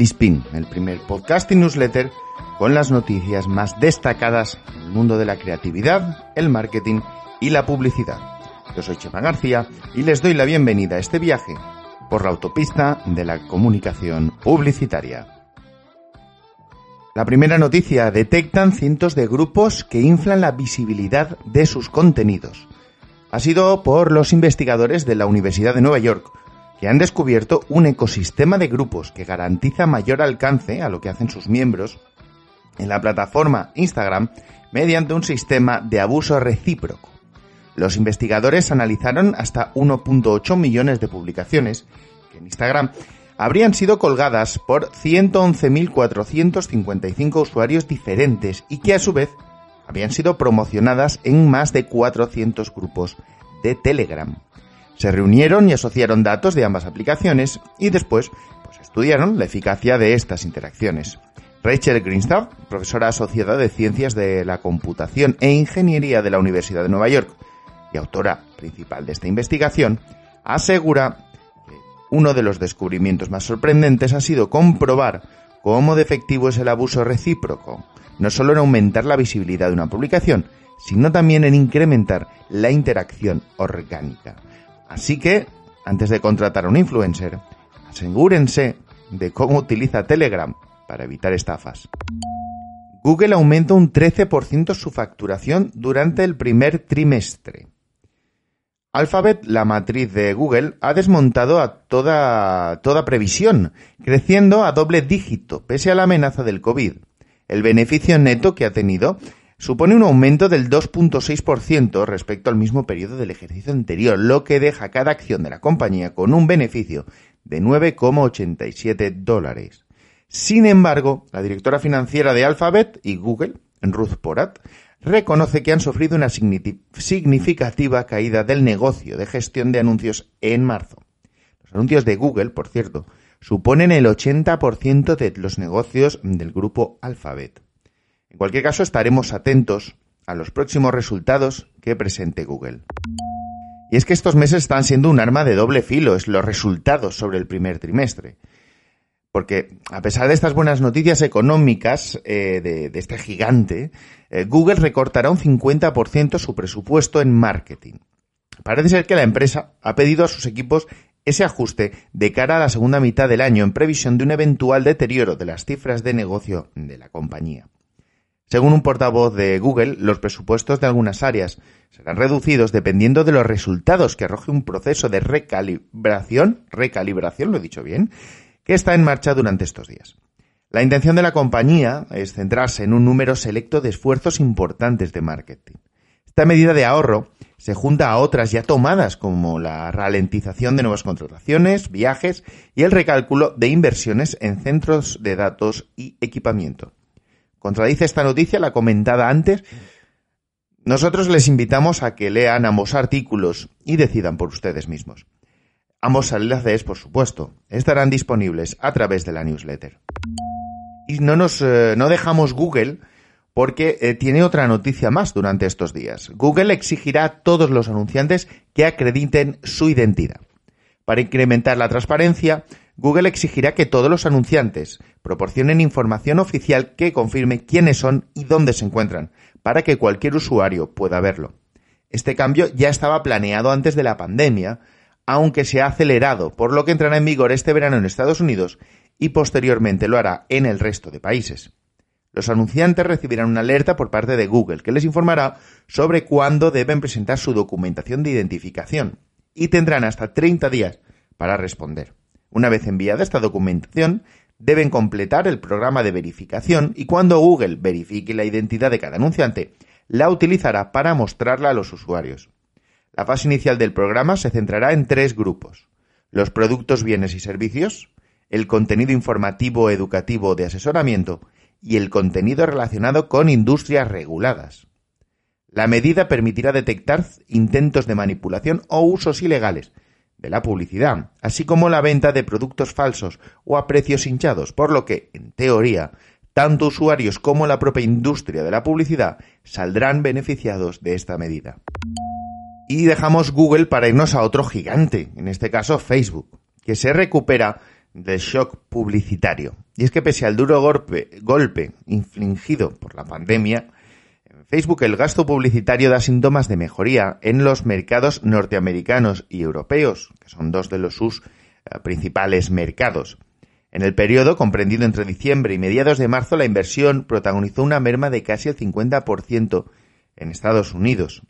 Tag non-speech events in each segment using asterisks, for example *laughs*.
Spin, el primer podcast y newsletter con las noticias más destacadas en el mundo de la creatividad, el marketing y la publicidad. Yo soy Chema García y les doy la bienvenida a este viaje por la autopista de la comunicación publicitaria. La primera noticia, detectan cientos de grupos que inflan la visibilidad de sus contenidos. Ha sido por los investigadores de la Universidad de Nueva York, que han descubierto un ecosistema de grupos que garantiza mayor alcance a lo que hacen sus miembros en la plataforma Instagram mediante un sistema de abuso recíproco. Los investigadores analizaron hasta 1.8 millones de publicaciones que en Instagram habrían sido colgadas por 111.455 usuarios diferentes y que a su vez habían sido promocionadas en más de 400 grupos de Telegram. Se reunieron y asociaron datos de ambas aplicaciones y después pues, estudiaron la eficacia de estas interacciones. Rachel Greenstaff, profesora asociada de Ciencias de la Computación e Ingeniería de la Universidad de Nueva York y autora principal de esta investigación, asegura que uno de los descubrimientos más sorprendentes ha sido comprobar cómo de efectivo es el abuso recíproco, no solo en aumentar la visibilidad de una publicación, sino también en incrementar la interacción orgánica. Así que, antes de contratar a un influencer, asegúrense de cómo utiliza Telegram para evitar estafas. Google aumenta un 13% su facturación durante el primer trimestre. Alphabet, la matriz de Google, ha desmontado a toda, toda previsión, creciendo a doble dígito, pese a la amenaza del COVID. El beneficio neto que ha tenido supone un aumento del 2.6% respecto al mismo periodo del ejercicio anterior, lo que deja cada acción de la compañía con un beneficio de 9,87 dólares. Sin embargo, la directora financiera de Alphabet y Google, Ruth Porat, reconoce que han sufrido una significativa caída del negocio de gestión de anuncios en marzo. Los anuncios de Google, por cierto, suponen el 80% de los negocios del grupo Alphabet. En cualquier caso, estaremos atentos a los próximos resultados que presente Google. Y es que estos meses están siendo un arma de doble filo, es los resultados sobre el primer trimestre. Porque a pesar de estas buenas noticias económicas eh, de, este gigante, eh, Google recortará un 50% su presupuesto en marketing. Parece ser que la empresa ha pedido a sus equipos ese ajuste de cara a la segunda mitad del año en previsión de un eventual deterioro de las cifras de negocio de la compañía. Según un portavoz de Google, los presupuestos de algunas áreas serán reducidos dependiendo de los resultados que arroje un proceso de recalibración, recalibración, lo he dicho bien, que está en marcha durante estos días. La intención de la compañía es centrarse en un número selecto de esfuerzos importantes de marketing. Esta medida de ahorro se junta a otras ya tomadas como la ralentización de nuevas contrataciones, viajes y el recálculo de inversiones en centros de datos y equipamiento. Contradice esta noticia la comentada antes. Nosotros les invitamos a que lean ambos artículos y decidan por ustedes mismos. Ambos enlaces, por supuesto, estarán disponibles a través de la newsletter. Y no nos eh, no dejamos Google porque eh, tiene otra noticia más durante estos días. Google exigirá a todos los anunciantes que acrediten su identidad. Para incrementar la transparencia, Google exigirá que todos los anunciantes proporcionen información oficial que confirme quiénes son y dónde se encuentran, para que cualquier usuario pueda verlo. Este cambio ya estaba planeado antes de la pandemia, aunque se ha acelerado, por lo que entrará en vigor este verano en Estados Unidos y posteriormente lo hará en el resto de países. Los anunciantes recibirán una alerta por parte de Google que les informará sobre cuándo deben presentar su documentación de identificación y tendrán hasta 30 días para responder. Una vez enviada esta documentación, deben completar el programa de verificación y cuando Google verifique la identidad de cada anunciante, la utilizará para mostrarla a los usuarios. La fase inicial del programa se centrará en tres grupos. Los productos, bienes y servicios, el contenido informativo, educativo de asesoramiento y el contenido relacionado con industrias reguladas. La medida permitirá detectar intentos de manipulación o usos ilegales, de la publicidad, así como la venta de productos falsos o a precios hinchados, por lo que, en teoría, tanto usuarios como la propia industria de la publicidad saldrán beneficiados de esta medida. Y dejamos Google para irnos a otro gigante, en este caso Facebook, que se recupera del shock publicitario. Y es que pese al duro golpe, golpe infligido por la pandemia, Facebook el gasto publicitario da síntomas de mejoría en los mercados norteamericanos y europeos, que son dos de los sus eh, principales mercados. En el periodo comprendido entre diciembre y mediados de marzo, la inversión protagonizó una merma de casi el 50% en Estados Unidos.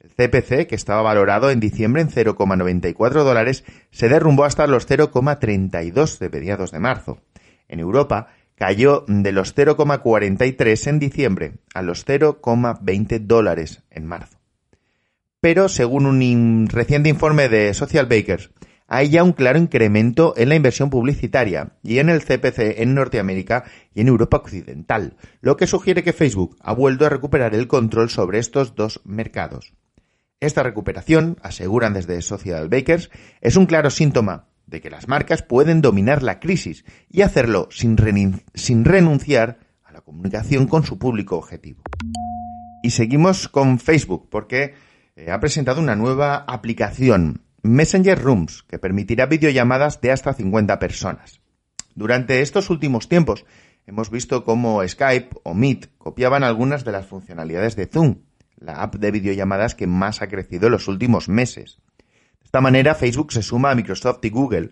El CPC, que estaba valorado en diciembre en 0,94 dólares, se derrumbó hasta los 0,32 de mediados de marzo. En Europa, cayó de los 0,43 en diciembre a los 0,20 dólares en marzo. Pero, según un reciente informe de Social Bakers, hay ya un claro incremento en la inversión publicitaria y en el CPC en Norteamérica y en Europa Occidental, lo que sugiere que Facebook ha vuelto a recuperar el control sobre estos dos mercados. Esta recuperación, aseguran desde Social Bakers, es un claro síntoma de que las marcas pueden dominar la crisis y hacerlo sin, renunciar a la comunicación con su público objetivo. Y seguimos con Facebook porque eh, ha presentado una nueva aplicación Messenger Rooms, que permitirá videollamadas de hasta 50 personas. Durante estos últimos tiempos hemos visto cómo Skype o Meet copiaban algunas de las funcionalidades de Zoom, la app de videollamadas que más ha crecido en los últimos meses. De esta manera Facebook se suma a Microsoft y Google,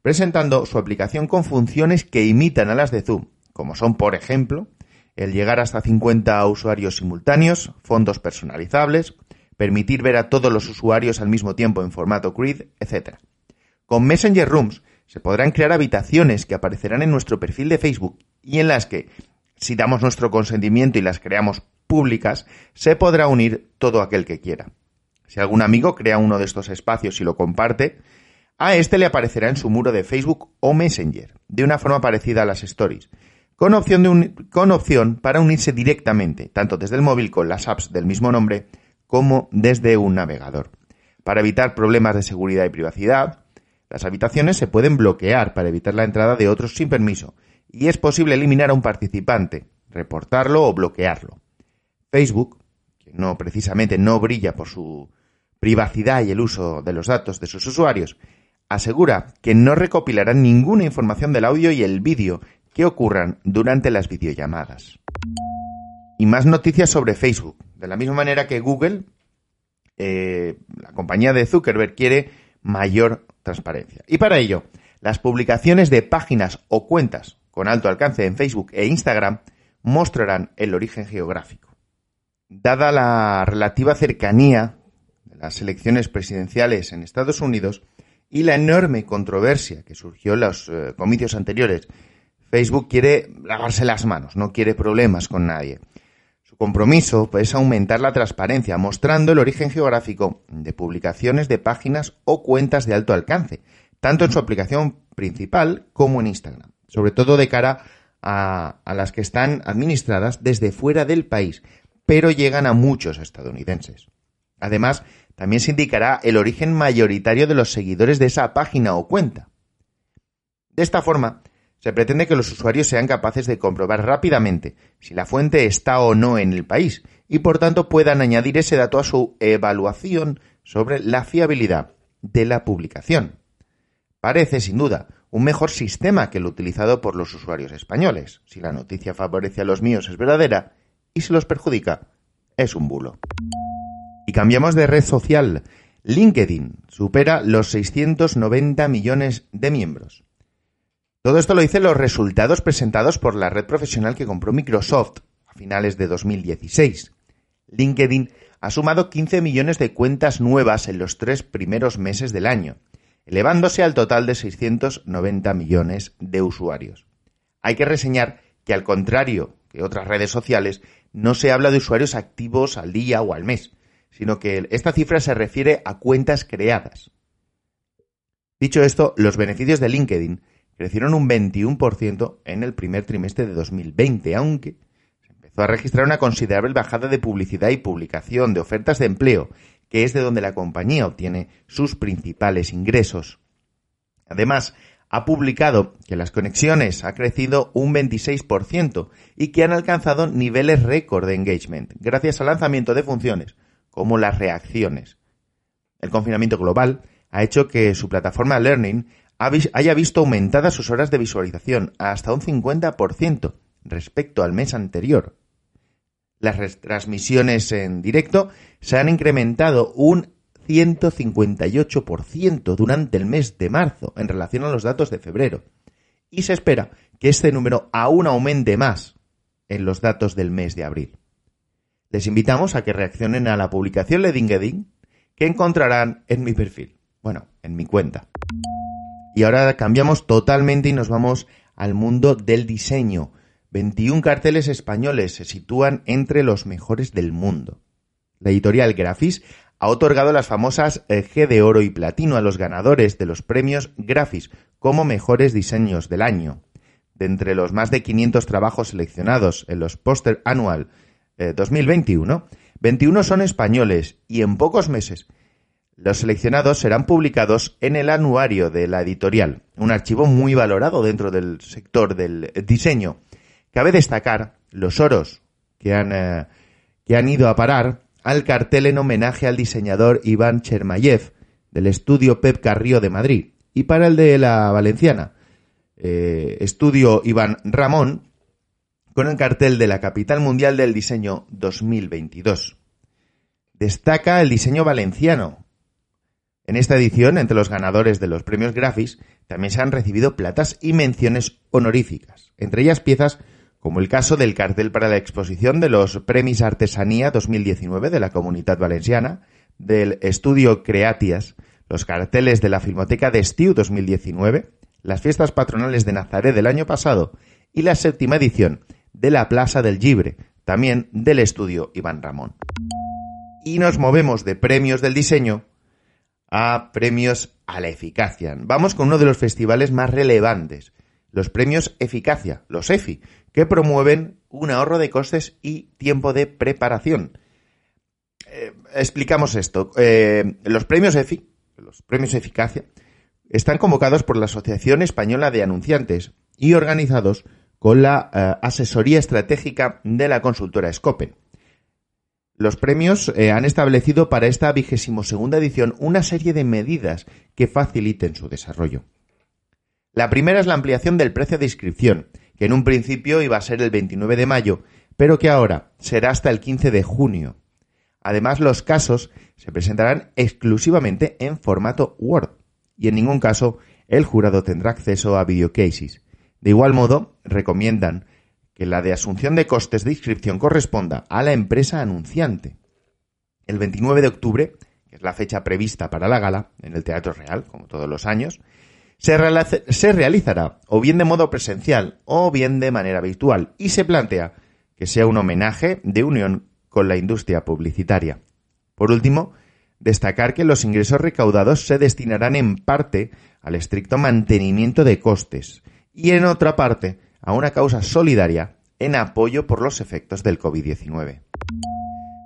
presentando su aplicación con funciones que imitan a las de Zoom, como son, por ejemplo, el llegar hasta 50 usuarios simultáneos, fondos personalizables, permitir ver a todos los usuarios al mismo tiempo en formato grid, etc. Con Messenger Rooms se podrán crear habitaciones que aparecerán en nuestro perfil de Facebook y en las que, si damos nuestro consentimiento y las creamos públicas, se podrá unir todo aquel que quiera. Si algún amigo crea uno de estos espacios y lo comparte, a este le aparecerá en su muro de Facebook o Messenger, de una forma parecida a las stories, con opción, con opción para unirse directamente, tanto desde el móvil con las apps del mismo nombre, como desde un navegador. Para evitar problemas de seguridad y privacidad, las habitaciones se pueden bloquear para evitar la entrada de otros sin permiso y es posible eliminar a un participante, reportarlo o bloquearlo. Facebook, no precisamente no brilla por su privacidad y el uso de los datos de sus usuarios, asegura que no recopilará ninguna información del audio y el vídeo que ocurran durante las videollamadas. Y más noticias sobre Facebook. De la misma manera que Google, eh, la compañía de Zuckerberg quiere mayor transparencia. Y para ello, las publicaciones de páginas o cuentas con alto alcance en Facebook e Instagram mostrarán el origen geográfico. Dada la relativa cercanía de las elecciones presidenciales en Estados Unidos y la enorme controversia que surgió en los eh, comicios anteriores, Facebook quiere lavarse las manos, no quiere problemas con nadie. Compromiso es aumentar la transparencia, mostrando el origen geográfico de publicaciones de páginas o cuentas de alto alcance, tanto en su aplicación principal como en Instagram, sobre todo de cara a las que están administradas desde fuera del país, pero llegan a muchos estadounidenses. Además, también se indicará el origen mayoritario de los seguidores de esa página o cuenta. De esta forma, se pretende que los usuarios sean capaces de comprobar rápidamente si la fuente está o no en el país y por tanto puedan añadir ese dato a su evaluación sobre la fiabilidad de la publicación. Parece, sin duda, un mejor sistema que el utilizado por los usuarios españoles. Si la noticia favorece a los míos es verdadera y si los perjudica es un bulo. Y cambiamos de red social. LinkedIn supera los 690 millones de miembros. Todo esto lo dicen los resultados presentados por la red profesional que compró Microsoft a finales de 2016. LinkedIn ha sumado 15 millones de cuentas nuevas en los tres primeros meses del año, elevándose al total de 690 millones de usuarios. Hay que reseñar que al contrario que otras redes sociales, no se habla de usuarios activos al día o al mes, sino que esta cifra se refiere a cuentas creadas. Dicho esto, los beneficios de LinkedIn crecieron un 21% en el primer trimestre de 2020, aunque se empezó a registrar una considerable bajada de publicidad y publicación de ofertas de empleo, que es de donde la compañía obtiene sus principales ingresos. Además, ha publicado que las conexiones ha crecido un 26% y que han alcanzado niveles récord de engagement gracias al lanzamiento de funciones como las reacciones. El confinamiento global ha hecho que su plataforma Learning haya visto aumentadas sus horas de visualización hasta un 50% respecto al mes anterior. Las transmisiones en directo se han incrementado un 158% durante el mes de marzo en relación a los datos de febrero. Y se espera que este número aún aumente más en los datos del mes de abril. Les invitamos a que reaccionen a la publicación de LinkedIn que encontrarán en mi perfil, bueno, en mi cuenta. Y ahora cambiamos totalmente y nos vamos al mundo del diseño. 21 carteles españoles se sitúan entre los mejores del mundo. La editorial Grafis ha otorgado las famosas eh, G de oro y platino a los ganadores de los premios Grafis como mejores diseños del año. De entre los más de 500 trabajos seleccionados en los Póster Annual 2021, eh, 21 son españoles y en pocos meses los seleccionados serán publicados en el anuario de la editorial, un archivo muy valorado dentro del sector del diseño. Cabe destacar los oros que han, eh, que han ido a parar al cartel en homenaje al diseñador Iván Chermayev del estudio Pep Carrillo de Madrid y para el de la Valenciana, eh, estudio Iván Ramón, con el cartel de la Capital Mundial del Diseño 2022. Destaca el diseño valenciano, en esta edición, entre los ganadores de los premios Grafis, también se han recibido platas y menciones honoríficas, entre ellas piezas como el caso del cartel para la exposición de los Premis Artesanía 2019 de la Comunidad Valenciana, del Estudio Creatias, los carteles de la Filmoteca de Estiu 2019, las fiestas patronales de Nazaret del año pasado y la séptima edición de la Plaza del Gibre, también del Estudio Iván Ramón. Y nos movemos de premios del diseño a premios a la eficacia. Vamos con uno de los festivales más relevantes, los premios Eficacia, los EFI, que promueven un ahorro de costes y tiempo de preparación. Eh, explicamos esto. Eh, los premios EFI, los premios Eficacia, están convocados por la Asociación Española de Anunciantes y organizados con la eh, asesoría estratégica de la consultora Scopen. Los premios han establecido para esta vigésimo segunda edición una serie de medidas que faciliten su desarrollo. La primera es la ampliación del precio de inscripción, que en un principio iba a ser el 29 de mayo, pero que ahora será hasta el 15 de junio. Además, los casos se presentarán exclusivamente en formato Word y en ningún caso el jurado tendrá acceso a videocases. De igual modo, recomiendan que la de asunción de costes de inscripción corresponda a la empresa anunciante. El 29 de octubre, que es la fecha prevista para la gala, en el Teatro Real, como todos los años, se, realizará o bien de modo presencial o bien de manera virtual y se plantea que sea un homenaje de unión con la industria publicitaria. Por último, destacar que los ingresos recaudados se destinarán en parte al estricto mantenimiento de costes y en otra parte a una causa solidaria en apoyo por los efectos del COVID-19.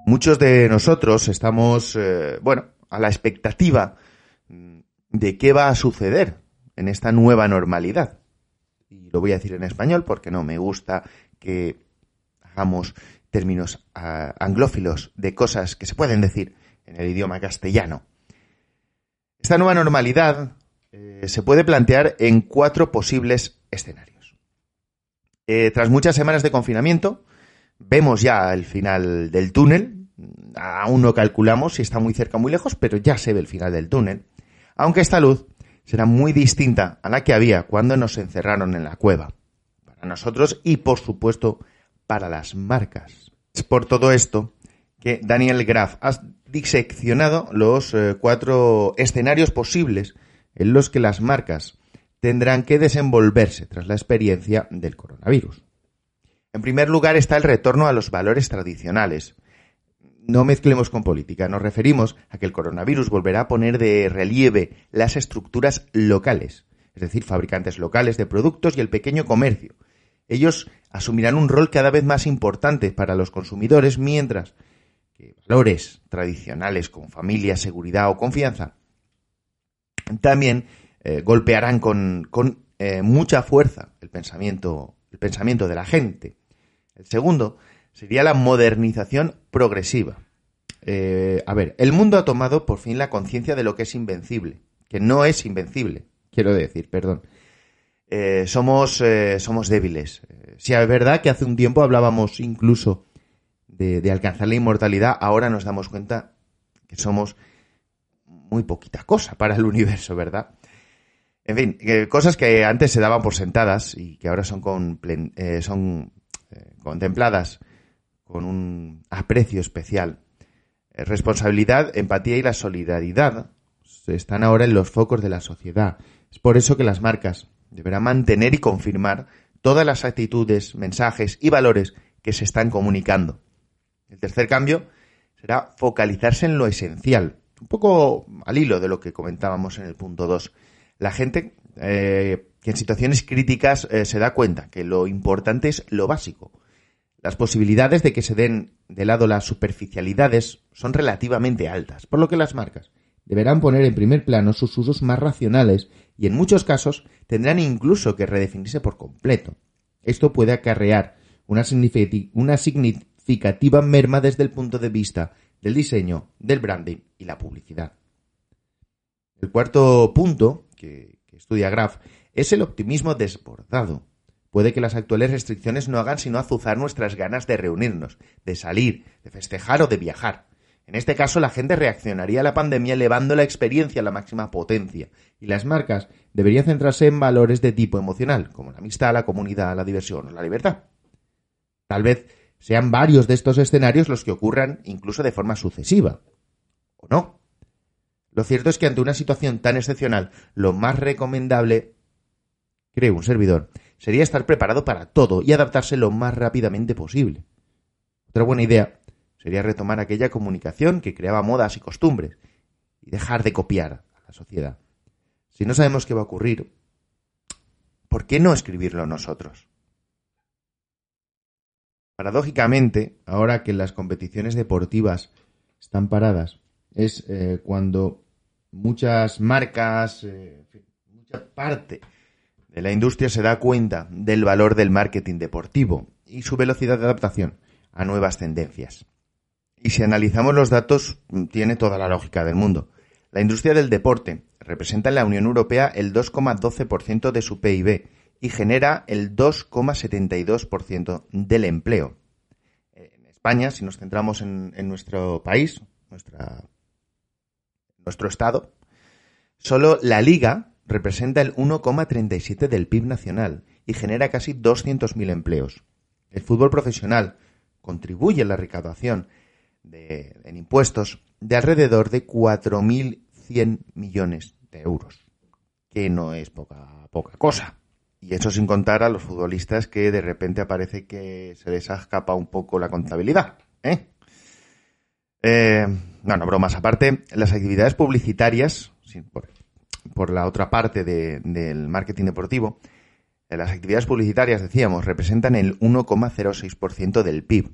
Muchos de nosotros estamos, eh, bueno, a la expectativa de qué va a suceder en esta nueva normalidad. Y lo voy a decir en español porque no me gusta que hagamos términos ah, anglófilos de cosas que se pueden decir en el idioma castellano. Esta nueva normalidad eh, se puede plantear en cuatro posibles escenarios. Eh, tras muchas semanas de confinamiento, vemos ya el final del túnel. Aún no calculamos si está muy cerca o muy lejos, pero ya se ve el final del túnel. Aunque esta luz será muy distinta a la que había cuando nos encerraron en la cueva. Para nosotros y, por supuesto, para las marcas. Es por todo esto que Daniel Graf ha diseccionado los eh, cuatro escenarios posibles en los que las marcas tendrán que desenvolverse tras la experiencia del coronavirus. En primer lugar está el retorno a los valores tradicionales. No mezclemos con política, nos referimos a que el coronavirus volverá a poner de relieve las estructuras locales, es decir, fabricantes locales de productos y el pequeño comercio. Ellos asumirán un rol cada vez más importante para los consumidores, mientras que valores tradicionales como familia, seguridad o confianza también eh, golpearán con, eh, mucha fuerza el pensamiento, el pensamiento de la gente. El segundo sería la modernización progresiva. Eh, a ver, el mundo ha tomado por fin la conciencia de lo que es invencible, que no es invencible, quiero decir, perdón. Eh, somos, eh, somos débiles. Si es verdad que hace un tiempo hablábamos incluso de, alcanzar la inmortalidad, ahora nos damos cuenta que somos muy poquita cosa para el universo, ¿verdad? En fin, cosas que antes se daban por sentadas y que ahora son, son contempladas con un aprecio especial. Responsabilidad, empatía y la solidaridad están ahora en los focos de la sociedad. Es por eso que las marcas deberán mantener y confirmar todas las actitudes, mensajes y valores que se están comunicando. El tercer cambio será focalizarse en lo esencial, un poco al hilo de lo que comentábamos en el punto 2. La gente eh, que en situaciones críticas eh, se da cuenta que lo importante es lo básico. Las posibilidades de que se den de lado las superficialidades son relativamente altas, por lo que las marcas deberán poner en primer plano sus usos más racionales y en muchos casos tendrán incluso que redefinirse por completo. Esto puede acarrear una, significativa merma desde el punto de vista del diseño, del branding y la publicidad. El cuarto punto que, que estudia Graf es el optimismo desbordado. Puede que las actuales restricciones no hagan sino azuzar nuestras ganas de reunirnos, de salir, de festejar o de viajar. En este caso, la gente reaccionaría a la pandemia elevando la experiencia a la máxima potencia, y las marcas deberían centrarse en valores de tipo emocional, como la amistad, la comunidad, la diversión o la libertad. Tal vez sean varios de estos escenarios los que ocurran incluso de forma sucesiva. ¿O no? Lo cierto es que ante una situación tan excepcional, lo más recomendable, creo un servidor, sería estar preparado para todo y adaptarse lo más rápidamente posible. Otra buena idea sería retomar aquella comunicación que creaba modas y costumbres y dejar de copiar a la sociedad. Si no sabemos qué va a ocurrir, ¿por qué no escribirlo nosotros? Paradójicamente, ahora que las competiciones deportivas están paradas, es eh, cuando muchas marcas, eh, mucha parte la industria se da cuenta del valor del marketing deportivo y su velocidad de adaptación a nuevas tendencias. Y si analizamos los datos, tiene toda la lógica del mundo. La industria del deporte representa en la Unión Europea el 2,12% de su PIB y genera el 2,72% del empleo. En España, si nos centramos en, nuestro país, nuestro estado, solo la liga representa el 1,37 del PIB nacional y genera casi 200.000 empleos. El fútbol profesional contribuye a la recaudación de, en impuestos de alrededor de 4.100 millones de euros, que no es poca, poca cosa. Y eso sin contar a los futbolistas que de repente aparece que se les escapa un poco la contabilidad. ¿eh? Eh, bromas aparte, las actividades publicitarias, la otra parte del marketing deportivo, eh, las actividades publicitarias, decíamos, representan el 1,06% del PIB.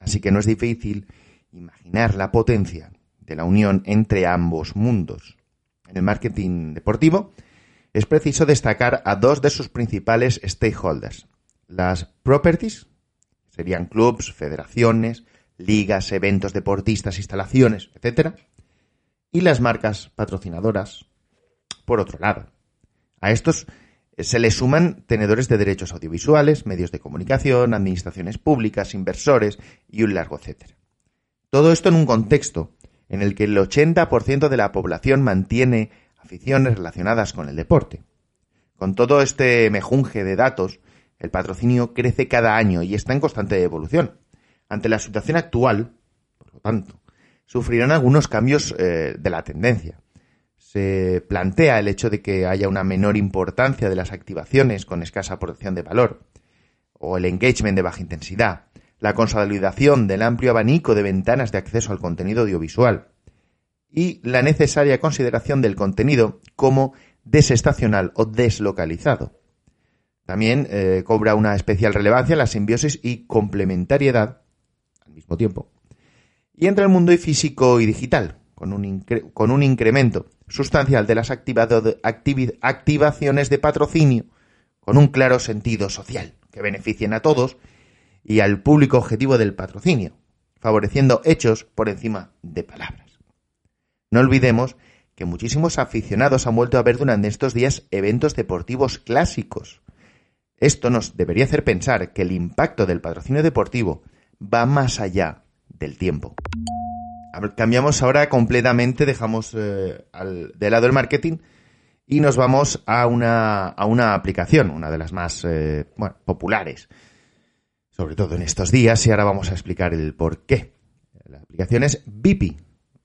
Así que no es difícil imaginar la potencia de la unión entre ambos mundos. En el marketing deportivo es preciso destacar a dos de sus principales stakeholders. Las properties, serían clubs, federaciones, ligas, eventos deportistas, instalaciones, etc. Y las marcas patrocinadoras, por otro lado. A estos se le suman tenedores de derechos audiovisuales, medios de comunicación, administraciones públicas, inversores y un largo etcétera. Todo esto en un contexto en el que el 80% de la población mantiene aficiones relacionadas con el deporte. Con todo este mejunje de datos, el patrocinio crece cada año y está en constante evolución. Ante la situación actual, por lo tanto, sufrirán algunos cambios eh, de la tendencia. Se plantea el hecho de que haya una menor importancia de las activaciones con escasa protección de valor, o el engagement de baja intensidad, la consolidación del amplio abanico de ventanas de acceso al contenido audiovisual y la necesaria consideración del contenido como desestacional o deslocalizado. También eh, cobra una especial relevancia la simbiosis y complementariedad al mismo tiempo. Y entra el mundo físico y digital, con un, con un incremento sustancial de las activaciones de patrocinio, con un claro sentido social, que beneficien a todos y al público objetivo del patrocinio, favoreciendo hechos por encima de palabras. No olvidemos que muchísimos aficionados han vuelto a ver durante estos días eventos deportivos clásicos. Esto nos debería hacer pensar que el impacto del patrocinio deportivo va más allá del tiempo. Cambiamos ahora completamente, dejamos eh, de lado el marketing y nos vamos a una, a una aplicación, una de las más eh, populares, sobre todo en estos días, y ahora vamos a explicar el por qué. La aplicación es Bipi,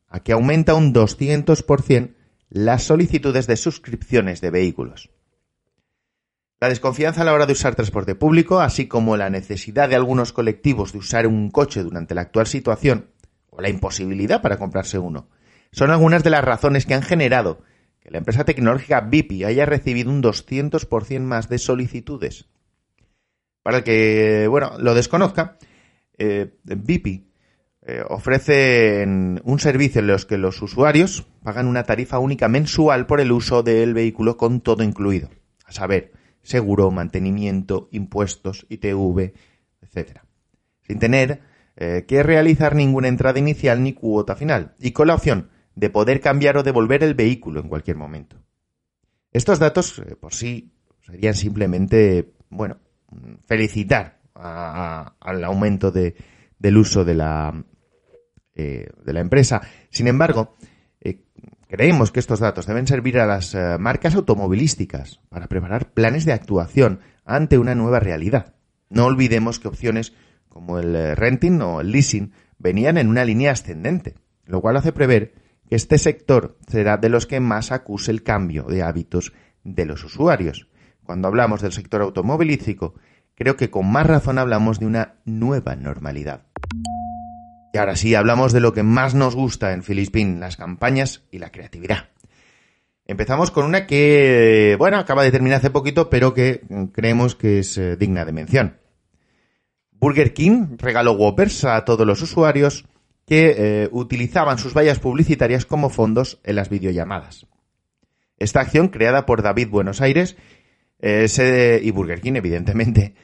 a que aumenta un 200% las solicitudes de suscripciones de vehículos. La desconfianza a la hora de usar transporte público, así como la necesidad de algunos colectivos de usar un coche durante la actual situación, o la imposibilidad para comprarse uno, son algunas de las razones que han generado que la empresa tecnológica Bipi haya recibido un 200% más de solicitudes. Para el que, bueno, lo desconozca, eh, eh, ofrece un servicio en los que los usuarios pagan una tarifa única mensual por el uso del vehículo con todo incluido, a saber, seguro, mantenimiento, impuestos, ITV, etc. Sin tener eh, que realizar ninguna entrada inicial ni cuota final, y con la opción de poder cambiar o devolver el vehículo en cualquier momento. Estos datos eh, por sí serían simplemente, bueno, felicitar al aumento del uso de la, eh, de la empresa. Sin embargo, Creemos que estos datos deben servir a las marcas automovilísticas para preparar planes de actuación ante una nueva realidad. No olvidemos que opciones como el eh, renting o el leasing venían en una línea ascendente, lo cual hace prever que este sector será de los que más acuse el cambio de hábitos de los usuarios. Cuando hablamos del sector automovilístico, creo que con más razón hablamos de una nueva normalidad. Y ahora sí, hablamos de lo que más nos gusta en Filispín, las campañas y la creatividad. Empezamos con una que, bueno, acaba de terminar hace poquito, pero que creemos que es eh, digna de mención. Burger King regaló Whoppers a todos los usuarios que eh, utilizaban sus vallas publicitarias como fondos en las videollamadas. Esta acción, creada por David Buenos Aires eh, y Burger King, evidentemente,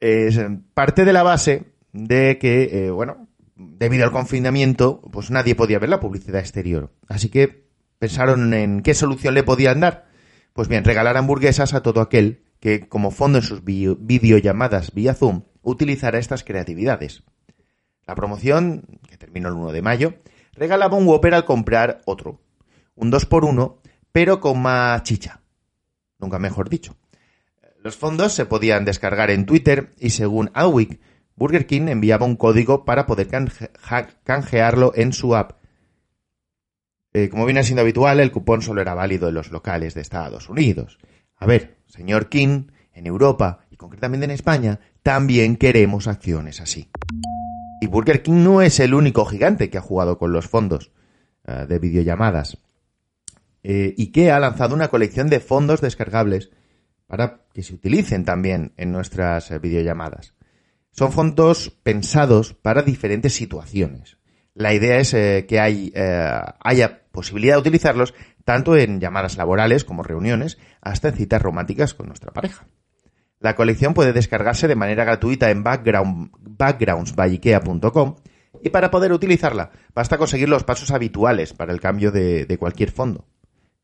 es parte de la base de que, bueno, debido al confinamiento, pues nadie podía ver la publicidad exterior. Así que pensaron en qué solución le podían dar. Pues bien, regalar hamburguesas a todo aquel que, como fondo en sus videollamadas vía Zoom, utilizara estas creatividades. La promoción, que terminó el 1 de mayo, regalaba un Whopper al comprar otro. Un 2x1, pero con más chicha. Nunca mejor dicho. Los fondos se podían descargar en Twitter y según Alwick, Burger King enviaba un código para poder canjearlo en su app. Eh, como viene siendo habitual, el cupón solo era válido en los locales de Estados Unidos. A ver, señor King, en Europa y concretamente en España, también queremos acciones así. Y Burger King no es el único gigante que ha jugado con los fondos eh, de videollamadas. Eh, y que ha lanzado una colección de fondos descargables para que se utilicen también en nuestras videollamadas. Son fondos pensados para diferentes situaciones. La idea es eh, que hay, eh, haya posibilidad de utilizarlos tanto en llamadas laborales como reuniones, hasta en citas románticas con nuestra pareja. La colección puede descargarse de manera gratuita en background, backgroundsbyikea.com y para poder utilizarla basta conseguir los pasos habituales para el cambio de, cualquier fondo.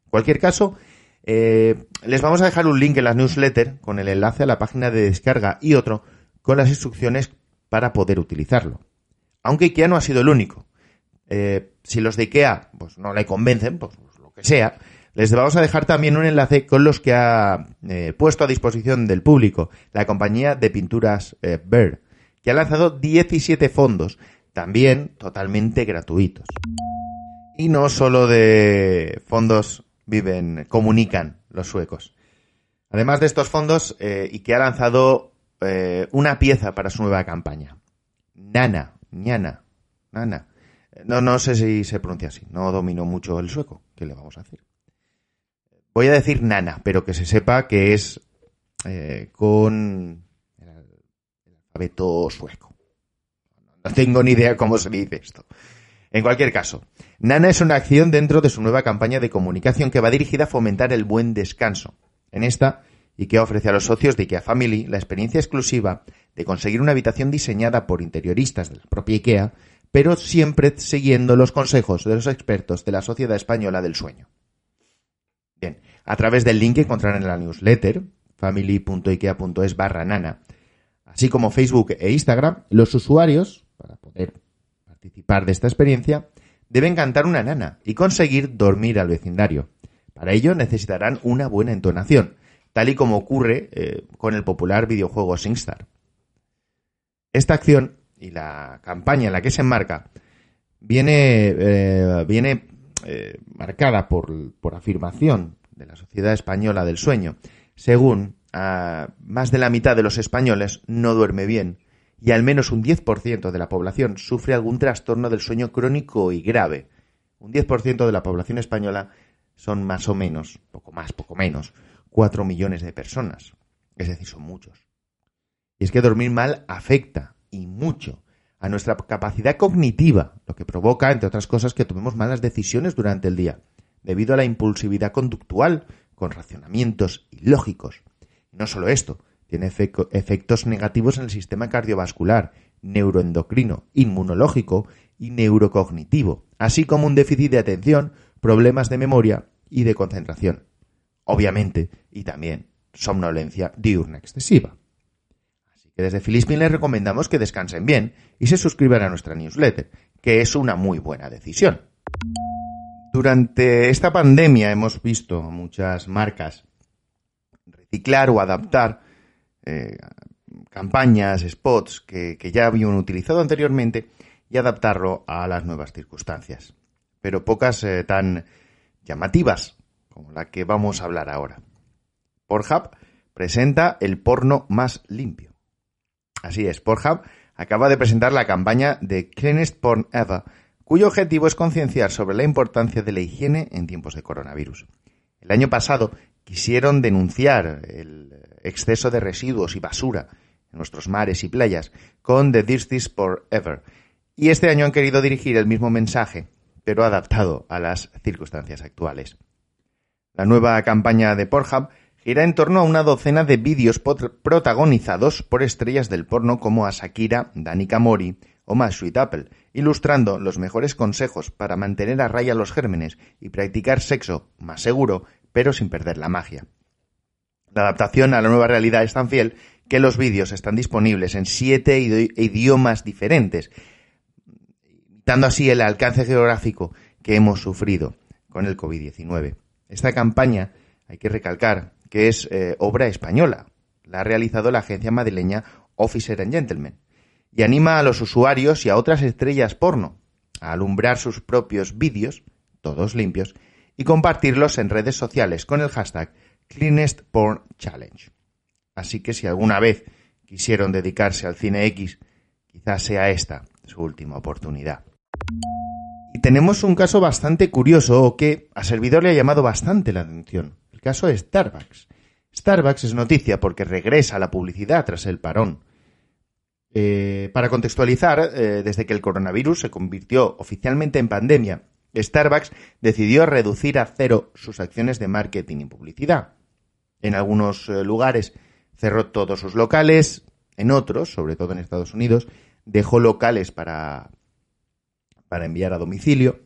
En cualquier caso, eh, les vamos a dejar un link en la newsletter con el enlace a la página de descarga y otro con las instrucciones para poder utilizarlo. Aunque IKEA no ha sido el único. Eh, si los de IKEA pues, no le convencen, pues, pues, lo que sea, les vamos a dejar también un enlace con los que ha eh, puesto a disposición del público la compañía de pinturas eh, que ha lanzado 17 fondos, también totalmente gratuitos. Y no solo de fondos viven, comunican los suecos. Además de estos fondos, IKEA ha lanzado eh, una pieza para su nueva campaña. Nana, ñana, nana. No, no sé si se pronuncia así, no domino mucho el sueco. ¿Qué le vamos a decir? Voy a decir nana, pero que se sepa que es eh, con el, alfabeto sueco. No tengo ni idea cómo se dice esto. En cualquier caso, Nana es una acción dentro de su nueva campaña de comunicación que va dirigida a fomentar el buen descanso. En esta, IKEA ofrece a los socios de IKEA Family la experiencia exclusiva de conseguir una habitación diseñada por interioristas de la propia IKEA pero siempre siguiendo los consejos de los expertos de la Sociedad Española del Sueño. A través del link que encontrarán en la newsletter, family.ikea.es barra nana, así como Facebook e Instagram, los usuarios, para poder participar de esta experiencia, deben cantar una nana y conseguir dormir al vecindario. Para ello necesitarán una buena entonación, tal y como ocurre eh, con el popular videojuego SingStar. Esta acción y la campaña en la que se enmarca viene, eh, viene eh, marcada por, por, afirmación de la Sociedad Española del Sueño. Según más de la mitad de los españoles no duerme bien y al menos un 10% de la población sufre algún trastorno del sueño crónico y grave. Un 10% de la población española son más o menos, poco más, poco menos, 4 millones de personas. Es decir, son muchos. Y es que dormir mal afecta, y mucho, a nuestra capacidad cognitiva, lo que provoca, entre otras cosas, que tomemos malas decisiones durante el día, debido a la impulsividad conductual, con racionamientos ilógicos. No solo esto, tiene efectos negativos en el sistema cardiovascular, neuroendocrino, inmunológico y neurocognitivo, así como un déficit de atención, problemas de memoria y de concentración. Obviamente, y también somnolencia diurna excesiva. Que desde Filispin les recomendamos que descansen bien y se suscriban a nuestra newsletter, que es una muy buena decisión. Durante esta pandemia hemos visto muchas marcas reciclar o adaptar eh, campañas, spots que, ya habían utilizado anteriormente y adaptarlo a las nuevas circunstancias. Pero pocas eh, tan llamativas como la que vamos a hablar ahora. Pornhub presenta el porno más limpio. Así es, Pornhub acaba de presentar la campaña de Cleanest Porn Ever, cuyo objetivo es concienciar sobre la importancia de la higiene en tiempos de coronavirus. El año pasado quisieron denunciar el exceso de residuos y basura en nuestros mares y playas con The Dirties Forever. Y este año han querido dirigir el mismo mensaje, pero adaptado a las circunstancias actuales. La nueva campaña de Pornhub gira en torno a una docena de vídeos protagonizados por estrellas del porno como Asakira, Danica Mori o Sweet Apple, ilustrando los mejores consejos para mantener a raya los gérmenes y practicar sexo más seguro, pero sin perder la magia. La adaptación a la nueva realidad es tan fiel que los vídeos están disponibles en siete idiomas diferentes, dando así el alcance geográfico que hemos sufrido con el COVID-19. Esta campaña, hay que recalcar, que es eh, obra española. La ha realizado la agencia madrileña Officer and Gentleman y anima a los usuarios y a otras estrellas porno a alumbrar sus propios vídeos, todos limpios, y compartirlos en redes sociales con el hashtag Cleanest Porn Challenge. Así que si alguna vez quisieron dedicarse al cine X, quizás sea esta su última oportunidad. Y tenemos un caso bastante curioso que a servidor le ha llamado bastante la atención. Caso Starbucks. Starbucks es noticia porque regresa a la publicidad tras el parón. Eh, para contextualizar, eh, desde que el coronavirus se convirtió oficialmente en pandemia Starbucks decidió reducir a cero sus acciones de marketing y publicidad. En algunos eh, lugares cerró todos sus locales, en otros, sobre todo en Estados Unidos, dejó locales para, para enviar a domicilio.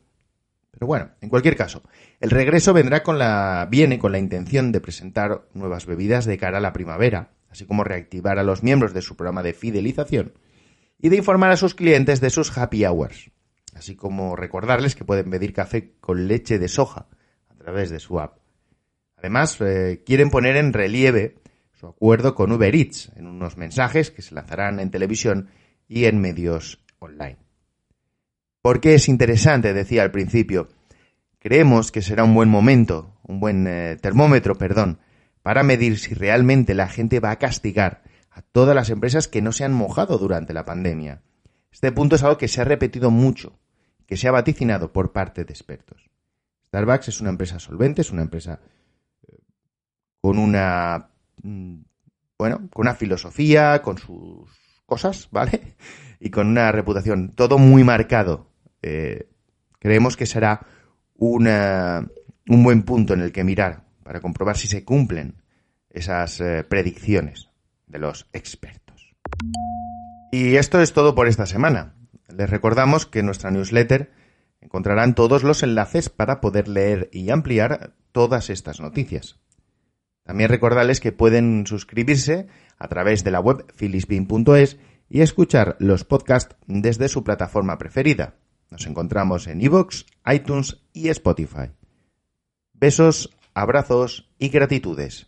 Pero bueno, en cualquier caso, el regreso vendrá con la, viene con la intención de presentar nuevas bebidas de cara a la primavera, así como reactivar a los miembros de su programa de fidelización y de informar a sus clientes de sus happy hours así como recordarles que pueden pedir café con leche de soja a través de su app. Además, eh, quieren poner en relieve su acuerdo con Uber Eats en unos mensajes que se lanzarán en televisión y en medios online. ¿Por qué es interesante? Decía al principio. Creemos que será un buen momento, un buen eh, termómetro, perdón, para medir si realmente la gente va a castigar a todas las empresas que no se han mojado durante la pandemia. Este punto es algo que se ha repetido mucho que se ha vaticinado por parte de expertos. Starbucks es una empresa solvente, es una empresa eh, con una mm, bueno, con una filosofía, con sus cosas, *laughs* ¿vale? Y con una reputación, todo muy marcado. Eh, creemos que será un buen punto en el que mirar para comprobar si se cumplen esas eh, predicciones de los expertos. Y esto es todo por esta semana. Les recordamos que en nuestra newsletter encontrarán todos los enlaces para poder leer y ampliar todas estas noticias. También recordarles que pueden suscribirse a través de la web filisbin.es y escuchar los podcasts desde su plataforma preferida. Nos encontramos en iVoox, iTunes y Spotify. Besos, abrazos y gratitudes.